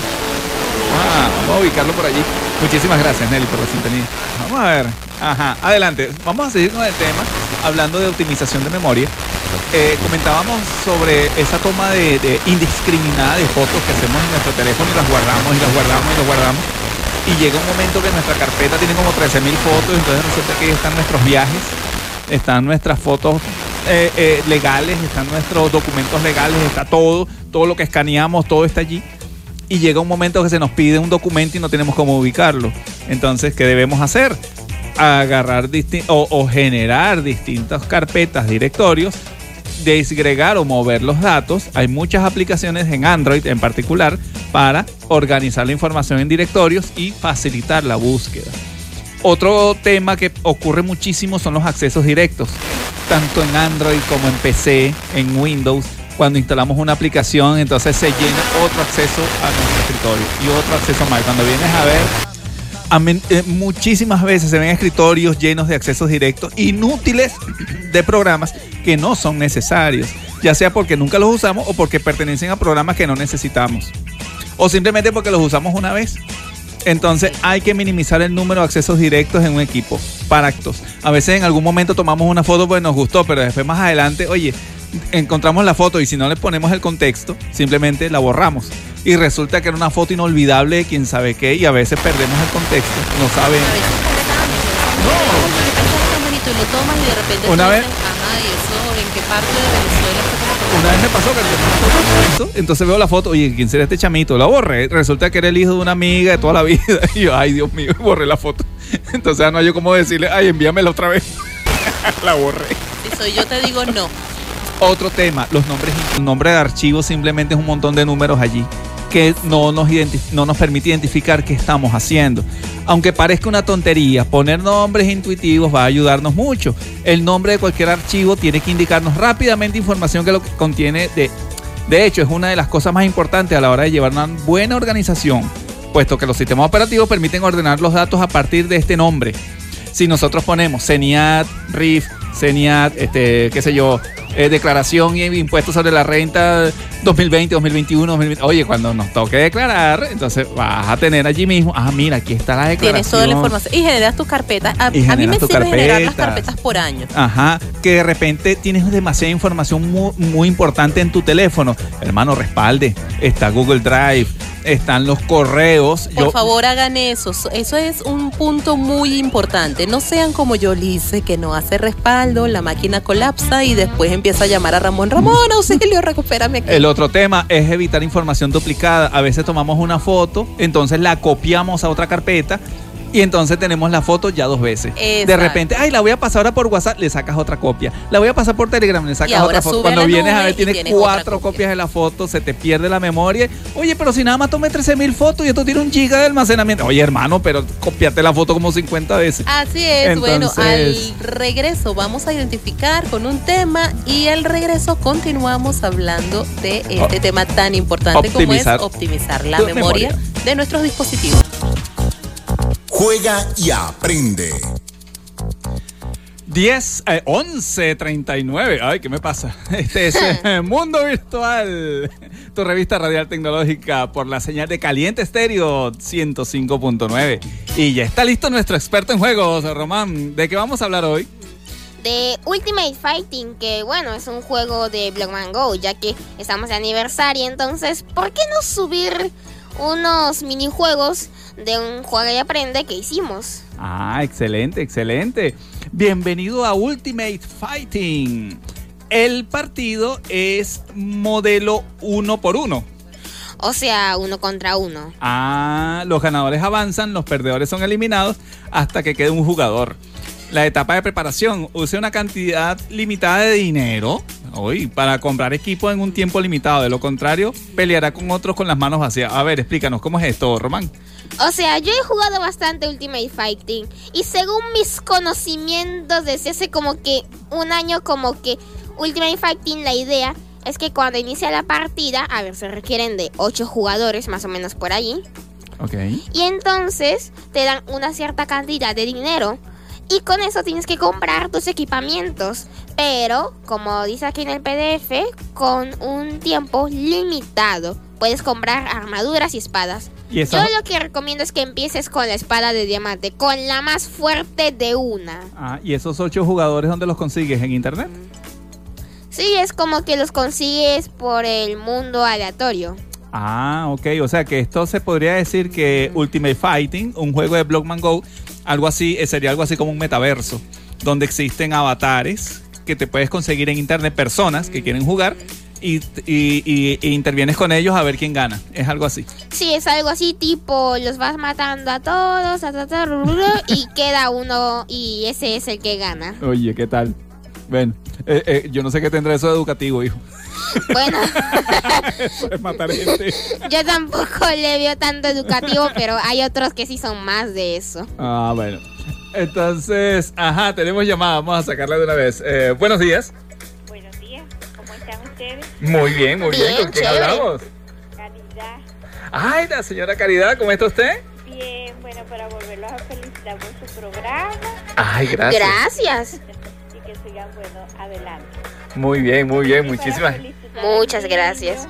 Ah, vamos a ubicarlo por allí. Muchísimas gracias, Nelly, por la sintonía. Vamos a ver. Ajá, adelante. Vamos a seguir con el tema, hablando de optimización de memoria. Eh, comentábamos sobre esa toma de, indiscriminada de fotos que hacemos en nuestro teléfono y las guardamos y las guardamos y las guardamos. Y llega un momento que nuestra carpeta tiene como 13.000 fotos, entonces resulta que ahí están nuestros viajes, están nuestras fotos eh, eh, legales, están nuestros documentos legales, está todo, todo lo que escaneamos, todo está allí y llega un momento que se nos pide un documento y no tenemos cómo ubicarlo. Entonces, ¿qué debemos hacer? Agarrar o, o generar distintas carpetas, directorios, desgregar o mover los datos. Hay muchas aplicaciones en Android en particular para organizar la información en directorios y facilitar la búsqueda. Otro tema que ocurre muchísimo son los accesos directos, tanto en Android como en PC, en Windows. Cuando instalamos una aplicación, entonces se llena otro acceso a nuestro escritorio y otro acceso más. Cuando vienes a ver, eh, muchísimas veces se ven escritorios llenos de accesos directos inútiles de programas que no son necesarios, ya sea porque nunca los usamos o porque pertenecen a programas que no necesitamos, o simplemente porque los usamos una vez. Entonces hay que minimizar el número de accesos directos en un equipo para actos. A veces en algún momento tomamos una foto pues nos gustó, pero después más adelante, oye, encontramos la foto y si no le ponemos el contexto, simplemente la borramos. Y resulta que era una foto inolvidable de quién sabe qué y a veces perdemos el contexto, no completamente, ¿no? Y lo tomas y de repente Una vez- dices, ajá, y eso, ¿en qué parte de Venezuela está como Una vez me pasó que foto entonces veo la foto, oye, ¿quién será este chamito? La borré, resulta que era el hijo de una amiga de toda la vida. Y yo, ay Dios mío, borré la foto. Entonces no hay yo cómo decirle, ay, envíamela otra vez. la borré. Si soy yo te digo no. Otro tema, los nombres, un nombre de archivo simplemente es un montón de números allí que no nos, permite identificar qué estamos haciendo. Aunque parezca una tontería, poner nombres intuitivos va a ayudarnos mucho. El nombre de cualquier archivo tiene que indicarnos rápidamente información que lo que contiene de... De hecho, es una de las cosas más importantes a la hora de llevar una buena organización, puesto que los sistemas operativos permiten ordenar los datos a partir de este nombre si nosotros ponemos CENIAT, RIF, CENIAT, este, qué sé yo, eh, declaración y impuestos sobre la renta 2020, 2021, 2020. Oye, cuando nos toque declarar, entonces vas a tener allí mismo, ah, mira, aquí está la declaración. Tienes toda la información. Y generas tu carpeta. A, mí me sirve generar las carpetas. carpetas por año. Ajá, que de repente tienes demasiada información muy, muy importante en tu teléfono. Hermano, respalde. Está Google Drive, están los correos. Por Yo- favor, hagan eso. Eso es un punto muy importante. No sean como yo, Lice, que no hace respaldo, la máquina colapsa y después empieza a llamar a Ramón. Ramón, auxilio, recupérame. El otro tema es evitar información duplicada. A veces tomamos una foto, entonces la copiamos a otra carpeta Y entonces tenemos la foto ya dos veces. De repente, ay, la voy a pasar ahora por WhatsApp, le sacas otra copia. La voy a pasar por Telegram, le sacas otra foto. a Cuando vienes a ver, tienes cuatro copia. copias de la foto, se te pierde la memoria. Oye, pero si nada más tomé 13 mil fotos y esto tiene un giga de almacenamiento. Oye, hermano, pero copiate la foto como 50 veces. Así es, bueno, al regreso vamos a identificar con un tema y al regreso continuamos hablando de este O- tema tan importante optimizar como es optimizar la memoria. de nuestros dispositivos. Juega y aprende. 10, eh, 11, 39. Ay, ¿qué me pasa? Este es eh, Mundo Virtual, tu revista radial tecnológica por la señal de Caliente Estéreo 105.9. Y ya está listo nuestro experto en juegos, Román. ¿De qué vamos a hablar hoy? De Ultimate Fighting, que bueno, es un juego de Blockman Go, ya que estamos de aniversario, entonces, ¿por qué no subir unos minijuegos de un juego y aprende que hicimos? Ah, excelente, excelente. Bienvenido a Ultimate Fighting. El partido es modelo uno por uno. O sea, uno contra uno. Ah, los ganadores avanzan, los perdedores son eliminados hasta que quede un jugador. La etapa de preparación, use una cantidad limitada de dinero hoy para comprar equipo en un tiempo limitado. De lo contrario, peleará con otros con las manos vacías. A ver, explícanos, ¿cómo es esto, Román? O sea, yo he jugado bastante Ultimate Fighting y según mis conocimientos desde hace como que un año como que Ultimate Fighting la idea es que cuando inicia la partida, a ver, se requieren de 8 jugadores más o menos por allí Ok. y entonces te dan una cierta cantidad de dinero y con eso tienes que comprar tus equipamientos, pero como dice aquí en el PDF, con un tiempo limitado. Puedes comprar armaduras y espadas. Y Yo lo que recomiendo es que empieces con la espada de diamante, con la más fuerte de una. ah, ¿Y esos ocho jugadores dónde los consigues? ¿En internet? Sí, es como que los consigues por el mundo aleatorio. Ah, ok. O sea que esto se podría decir que Ultimate Fighting, un juego de Blockman Go, algo así, eh, sería algo así como un metaverso, donde existen avatares que te puedes conseguir en internet, personas que quieren jugar y, y- y- y intervienes con ellos a ver quién gana. Es algo así. Sí, es algo así tipo, los vas matando a todos, ru, y queda uno y ese es el que gana. Oye, ¿qué tal? Bueno, eh, eh, yo no sé qué tendrá eso de educativo, hijo. Bueno, Eso es matar gente. yo tampoco le veo tanto educativo, pero hay otros que sí son más de eso. Ah, bueno. Entonces, ajá, tenemos llamada. Vamos a sacarla de una vez. Eh, buenos días. Buenos días, ¿cómo están ustedes? Muy bien, muy bien. Bien, ¿Con quién chévere. hablamos? Calidad. Ay, la señora Caridad, ¿cómo está usted? Bien, bueno, para volverlos a felicitar por su programa Ay, gracias. Gracias. Sigan, bueno, adelante. Muy bien, muy bien, muchísimas. Muchas gracias.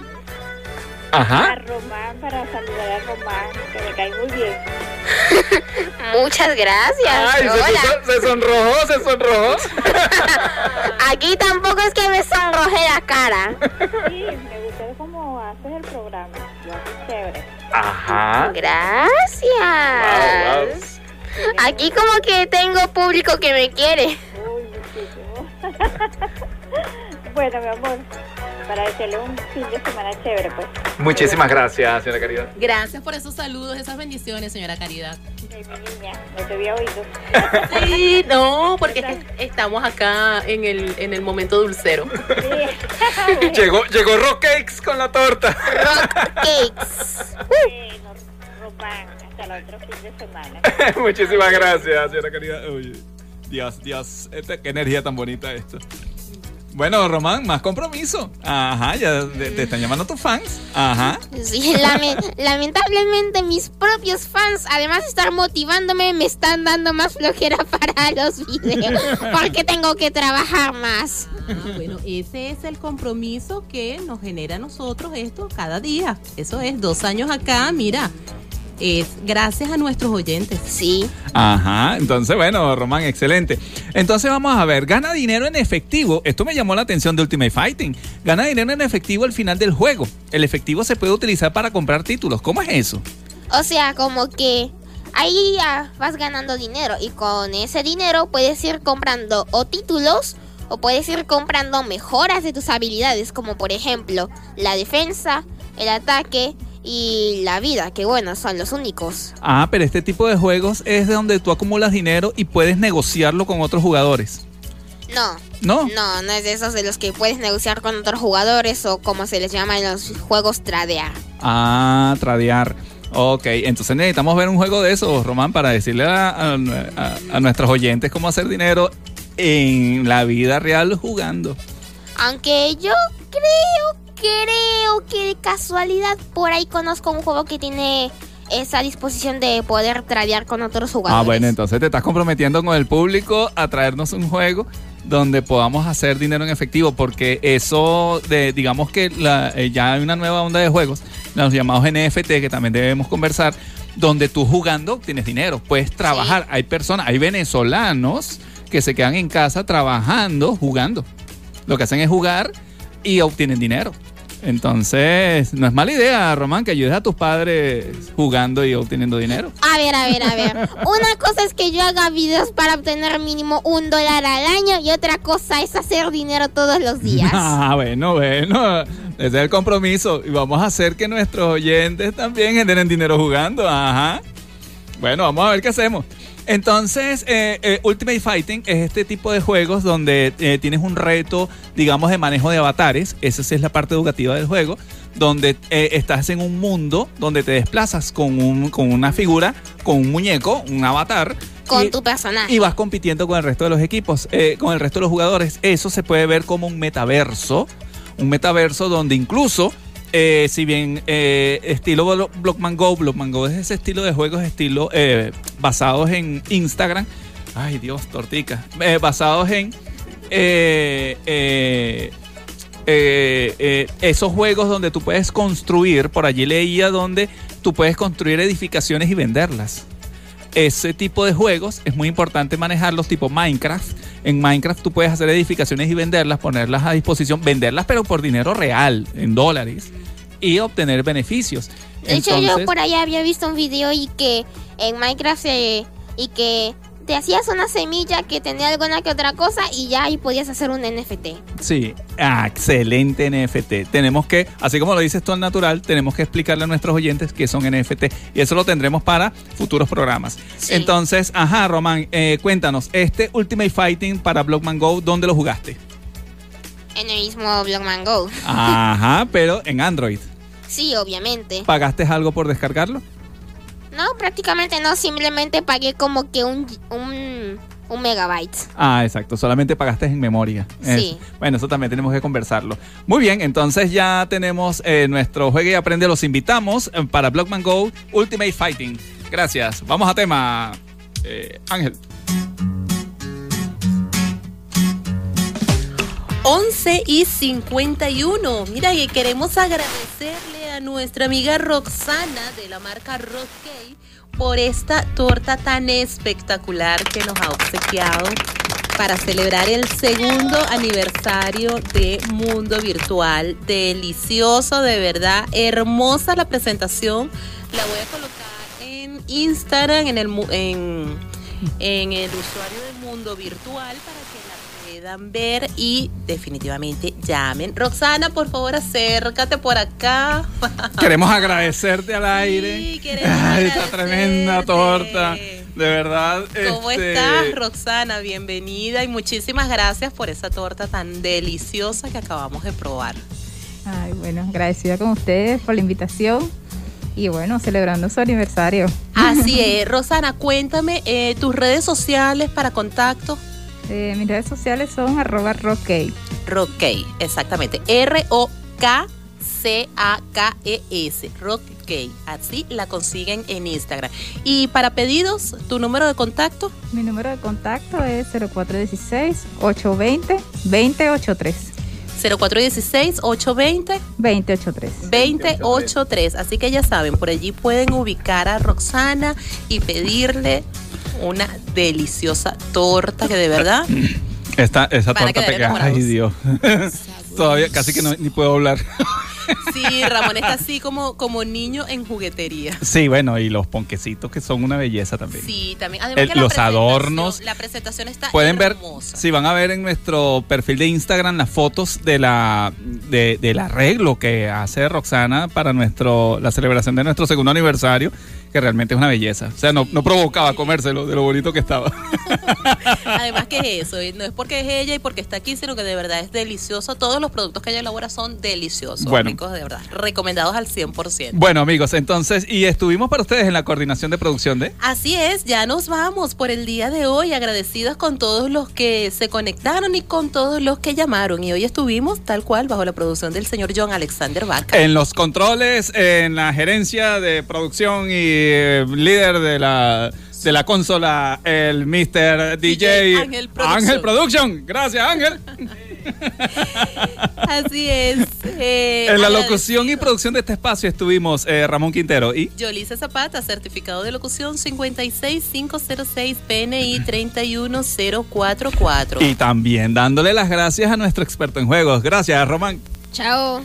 Ah. A Ajá. Román, para saludar a Román, que me cae muy bien. Muchas gracias. Ay, se, Hola. puso- se sonrojó, se sonrojó. Aquí tampoco es que me sonroje la cara. Sí, me gustó cómo haces el programa. Haces chévere. Ajá. Gracias. Aquí como que tengo público que me quiere. Bueno, mi amor, para desearle un fin de semana chévere, pues. Muchísimas gracias, señora Caridad. Gracias por esos saludos, esas bendiciones, señora Caridad. Ay, mi niña, no te había oído. Sí, no, porque es que estamos acá en el, en el momento dulcero. Sí. Llegó, llegó Rock Cakes con la torta. Cakes. Bueno, Román, hasta el otro fin de semana. Muchísimas gracias, señora Caridad. Oye, Dios, Dios, este- qué energía tan bonita esto. Bueno, Román, más compromiso. Ajá, ya te, te están llamando tus fans. Ajá. Sí, lame- lamentablemente mis propios fans, además de estar motivándome, me están dando más flojera para los videos. Porque tengo que trabajar más. Ah, bueno, ese es el compromiso que nos genera a nosotros esto cada día. Eso es, dos años acá, mira, es gracias a nuestros oyentes. Sí. Ajá, entonces bueno, Román, excelente. Entonces vamos a ver, gana dinero en efectivo. Esto me llamó la atención de Ultimate Fighting. Gana dinero en efectivo al final del juego. El efectivo se puede utilizar para comprar títulos. ¿Cómo es eso? O sea, como que ahí ya vas ganando dinero y con ese dinero puedes ir comprando o títulos o puedes ir comprando mejoras de tus habilidades, como por ejemplo la defensa, el ataque y la vida, que bueno, son los únicos. Ah, pero este tipo de juegos es de donde tú acumulas dinero y puedes negociarlo con otros jugadores. No. ¿No? No, no es de esos de los que puedes negociar con otros jugadores o como se les llama en los juegos tradear. Ah, tradear. Ok, entonces necesitamos ver un juego de esos, Román, para decirle a, a- a- a nuestros oyentes cómo hacer dinero en la vida real jugando. Aunque yo creo, creo que de casualidad por ahí conozco un juego que tiene esa disposición de poder tradear con otros jugadores. Ah, bueno, entonces te estás comprometiendo con el público a traernos un juego donde podamos hacer dinero en efectivo, porque eso de, digamos que la- eh, ya hay una nueva onda de juegos, los llamados NFT, que también debemos conversar, donde tú jugando tienes dinero, puedes trabajar. Hay personas, hay venezolanos que se quedan en casa trabajando, jugando. Lo que hacen es jugar y obtienen dinero. Entonces, no es mala idea, Román, que ayudes a tus padres jugando y obteniendo dinero. A ver, a ver, a ver. Una cosa es que yo haga videos para obtener mínimo un dólar al año y otra cosa es hacer dinero todos los días. Ah, bueno, bueno. Ese es el compromiso. Y vamos a hacer que nuestros oyentes también generen dinero jugando. Ajá. Bueno, vamos a ver qué hacemos. Entonces, eh, eh, Ultimate Fighting es este tipo de juegos donde eh, tienes un reto, digamos, de manejo de avatares. Esa es la parte educativa del juego. Donde eh, estás en un mundo donde te desplazas con, un, con una figura, con un muñeco, un avatar. Con y- tu personaje. y vas compitiendo con el resto de los equipos, eh, con el resto de los jugadores. Eso se puede ver como un metaverso. Un metaverso donde incluso, eh, si bien eh, estilo Blo- Blockman Go, Blockman Go es ese estilo de juegos estilo eh, basados en Instagram. Ay Dios, tortica. Eh, basados en esos juegos donde tú puedes construir, por allí leía donde tú puedes construir edificaciones y venderlas ese tipo de juegos es muy importante manejarlos tipo Minecraft. En Minecraft tú puedes hacer edificaciones y venderlas, ponerlas a disposición, venderlas pero por dinero real, en dólares, y obtener beneficios. De hecho, yo por ahí había visto un video y que en Minecraft se- y que te hacías una semilla que tenía alguna que otra cosa y ya ahí podías hacer un NFT. Sí, ah, excelente NFT. Tenemos que, así como lo dices tú al natural, tenemos que explicarle a nuestros oyentes qué son NFT y eso lo tendremos para futuros programas. Sí. Entonces, ajá, Román, eh, cuéntanos, este Ultimate Fighting para Blockman Go, ¿dónde lo jugaste? En el mismo Blockman Go. Ajá, pero en Android. Sí, obviamente. ¿Pagaste algo por descargarlo? No, prácticamente no, simplemente pagué como que un, un, un megabyte. Ah, exacto, solamente pagaste en memoria. Sí. bueno, eso también tenemos que conversarlo. Muy bien, entonces ya tenemos eh, nuestro Juegue y Aprende. Los invitamos eh, para Blockman Go Ultimate Fighting. Gracias. Vamos a tema. eh, Ángel. 11 y 51. Mira, y queremos agradecerle nuestra amiga Roxana de la marca Rockey por esta torta tan espectacular que nos ha obsequiado para celebrar el segundo aniversario de Mundo Virtual. Delicioso, de verdad, hermosa la presentación. La voy a colocar en Instagram, en el, en, en el usuario de Mundo Virtual para puedan ver y definitivamente llamen. Roxana, por favor, acércate por acá. Queremos agradecerte al aire. Sí, queremos Ay, esta tremenda torta. De verdad. ¿Cómo este, estás, Roxana? Bienvenida y muchísimas gracias por esa torta tan deliciosa que acabamos de probar. Ay, bueno, agradecida con ustedes por la invitación y bueno, celebrando su aniversario. Así es, Rosana, cuéntame eh, tus redes sociales para contacto. Eh, mis redes sociales son arroba rockey. Rockey, exactamente. R-O-K-C-A-K-E-S. Rockey. Así la consiguen en Instagram. Y para pedidos, tu número de contacto. Mi número de contacto es 0416-820-2083. 0416-820. 2083. 2083. Así que ya saben, por allí pueden ubicar a Roxana y pedirle una deliciosa torta que de verdad Esta, esa torta te queda. Ay, Dios. Todavía casi que no, ni puedo hablar. Sí, Ramón está así como, como niño en juguetería. Sí, bueno, y los ponquecitos que son una belleza también. Sí, también. Además El- que la los adornos. La presentación está Pueden ver, hermosa. si van a ver en nuestro perfil de Instagram las fotos de la de, del arreglo que hace Roxana para nuestro la celebración de nuestro segundo aniversario, que realmente es una belleza. O sea, no, no provocaba comérselo de lo bonito que estaba. Además que es eso, no es porque es ella y porque está aquí, sino que de verdad es delicioso. Todos los productos que ella elabora son deliciosos, Bueno. De verdad, recomendados al 100%. bueno, amigos, entonces, y estuvimos para ustedes en la coordinación de producción de Así es, ya nos vamos por el día de hoy, agradecidos con todos los que se conectaron y con todos los que llamaron. Y hoy estuvimos tal cual bajo la producción del señor John Alexander Vaca. en los controles, en la gerencia de producción y eh, líder de la de la consola, el Mr. DJ, Ángel Production. Ángel Production. Gracias, Ángel. Así es. eh, En la locución y producción de este espacio estuvimos eh, Ramón Quintero y Yolice Zapata, certificado de locución 56506 PNI 31044. y también dándole las gracias a nuestro experto en juegos. Gracias, Román. Chao.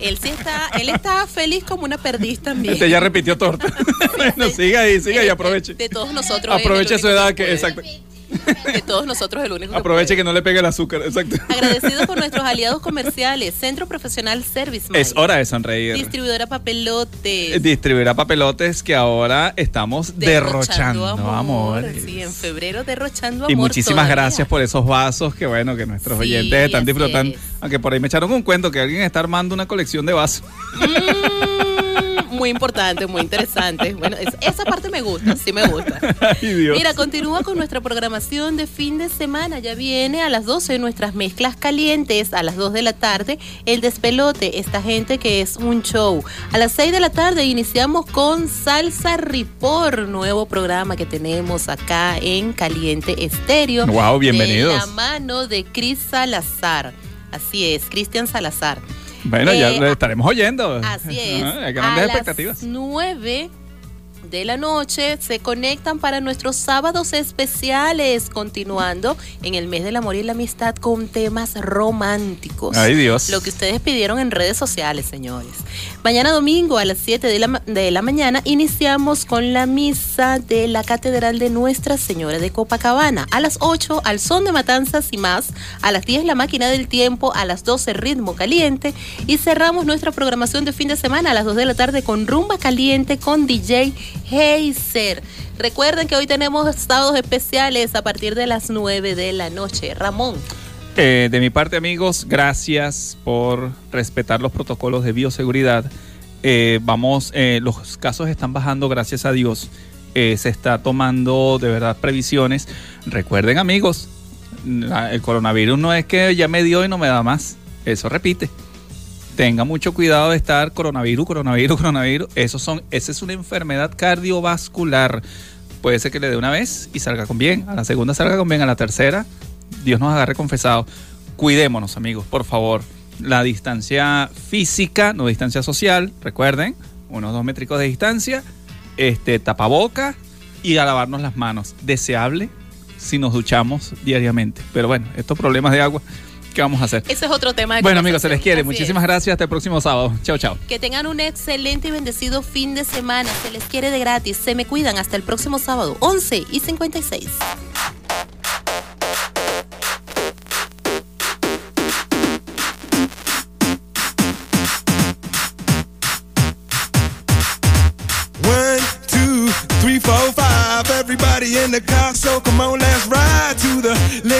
Él sí está, él está feliz como una perdiz también. Este ya repitió torta. bueno, siga ahí, siga y De- aproveche. De, todos nosotros. el Aproveche su edad que que, puede. exacto. De todos nosotros el único Aproveche que no le pegue el azúcar, exacto. Agradecidos por nuestros aliados comerciales, Centro Profesional Service Es hora de sonreír. Distribuidora Papelotes. Distribuir a papelotes que ahora estamos derrochando, amor. Sí, en febrero derrochando amor. Y muchísimas todavía. gracias por esos vasos que bueno, que nuestros Sí, oyentes están disfrutando. es. Aunque por ahí me echaron un cuento que alguien está armando una colección de vasos. Mm, muy importante, muy interesante. Bueno, es- esa parte me gusta, sí me gusta. Ay, Dios. Mira, continúa con nuestra programación de fin de semana. Ya viene a las 12 nuestras mezclas calientes, a las 2 de la tarde el despelote, esta gente que es un show. A las 6 de la tarde iniciamos con Salsa Ripor, nuevo programa que tenemos acá en Caliente Estéreo. Guau, bienvenidos. De la mano de Cris Salazar. Así es, Cristian Salazar. Bueno, ya Eh, lo estaremos oyendo. Así es. Hay grandes a expectativas. las 9 de la noche se conectan para nuestros sábados especiales, continuando en el mes del amor y la amistad con temas románticos. Ay, Dios. Lo que ustedes pidieron en redes sociales, señores. Mañana domingo a las 7 de la, de la mañana iniciamos con la misa de la Catedral de Nuestra Señora de Copacabana. A las 8 al son de matanzas y más. A las 10 la máquina del tiempo. A las 12 ritmo caliente. Y cerramos nuestra programación de fin de semana a las 2 de la tarde con rumba caliente con DJ Heiser. Recuerden que hoy tenemos sábados especiales a partir de las 9 de la noche. Ramón. Eh, de mi parte, amigos, gracias por respetar los protocolos de bioseguridad. Eh, vamos, eh, los casos están bajando, gracias a Dios. Se está tomando de verdad previsiones. Recuerden, amigos, el coronavirus no es que ya me dio y no me da más. Eso repite. Tenga mucho cuidado de estar coronavirus, coronavirus, coronavirus. Eso son, esa es una enfermedad cardiovascular. Puede ser que le dé una vez y salga con bien. A la segunda salga con bien. A la tercera, Dios nos agarre confesado. Cuidémonos, amigos, por favor. La distancia física, no distancia social. Recuerden, unos dos métricos de distancia. Este, tapaboca y a lavarnos las manos. Deseable si nos duchamos diariamente. Pero bueno, estos problemas de agua, ¿qué vamos a hacer? Ese es otro tema de Bueno, amigos, se les quiere. Así Muchísimas es. gracias. Hasta el próximo sábado. Chao, chao. Que tengan un excelente y bendecido fin de semana. Se les quiere de gratis. Se me cuidan hasta el próximo sábado, 11 y 56. One, two, three, four, five. Everybody in the car, so come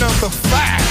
number five.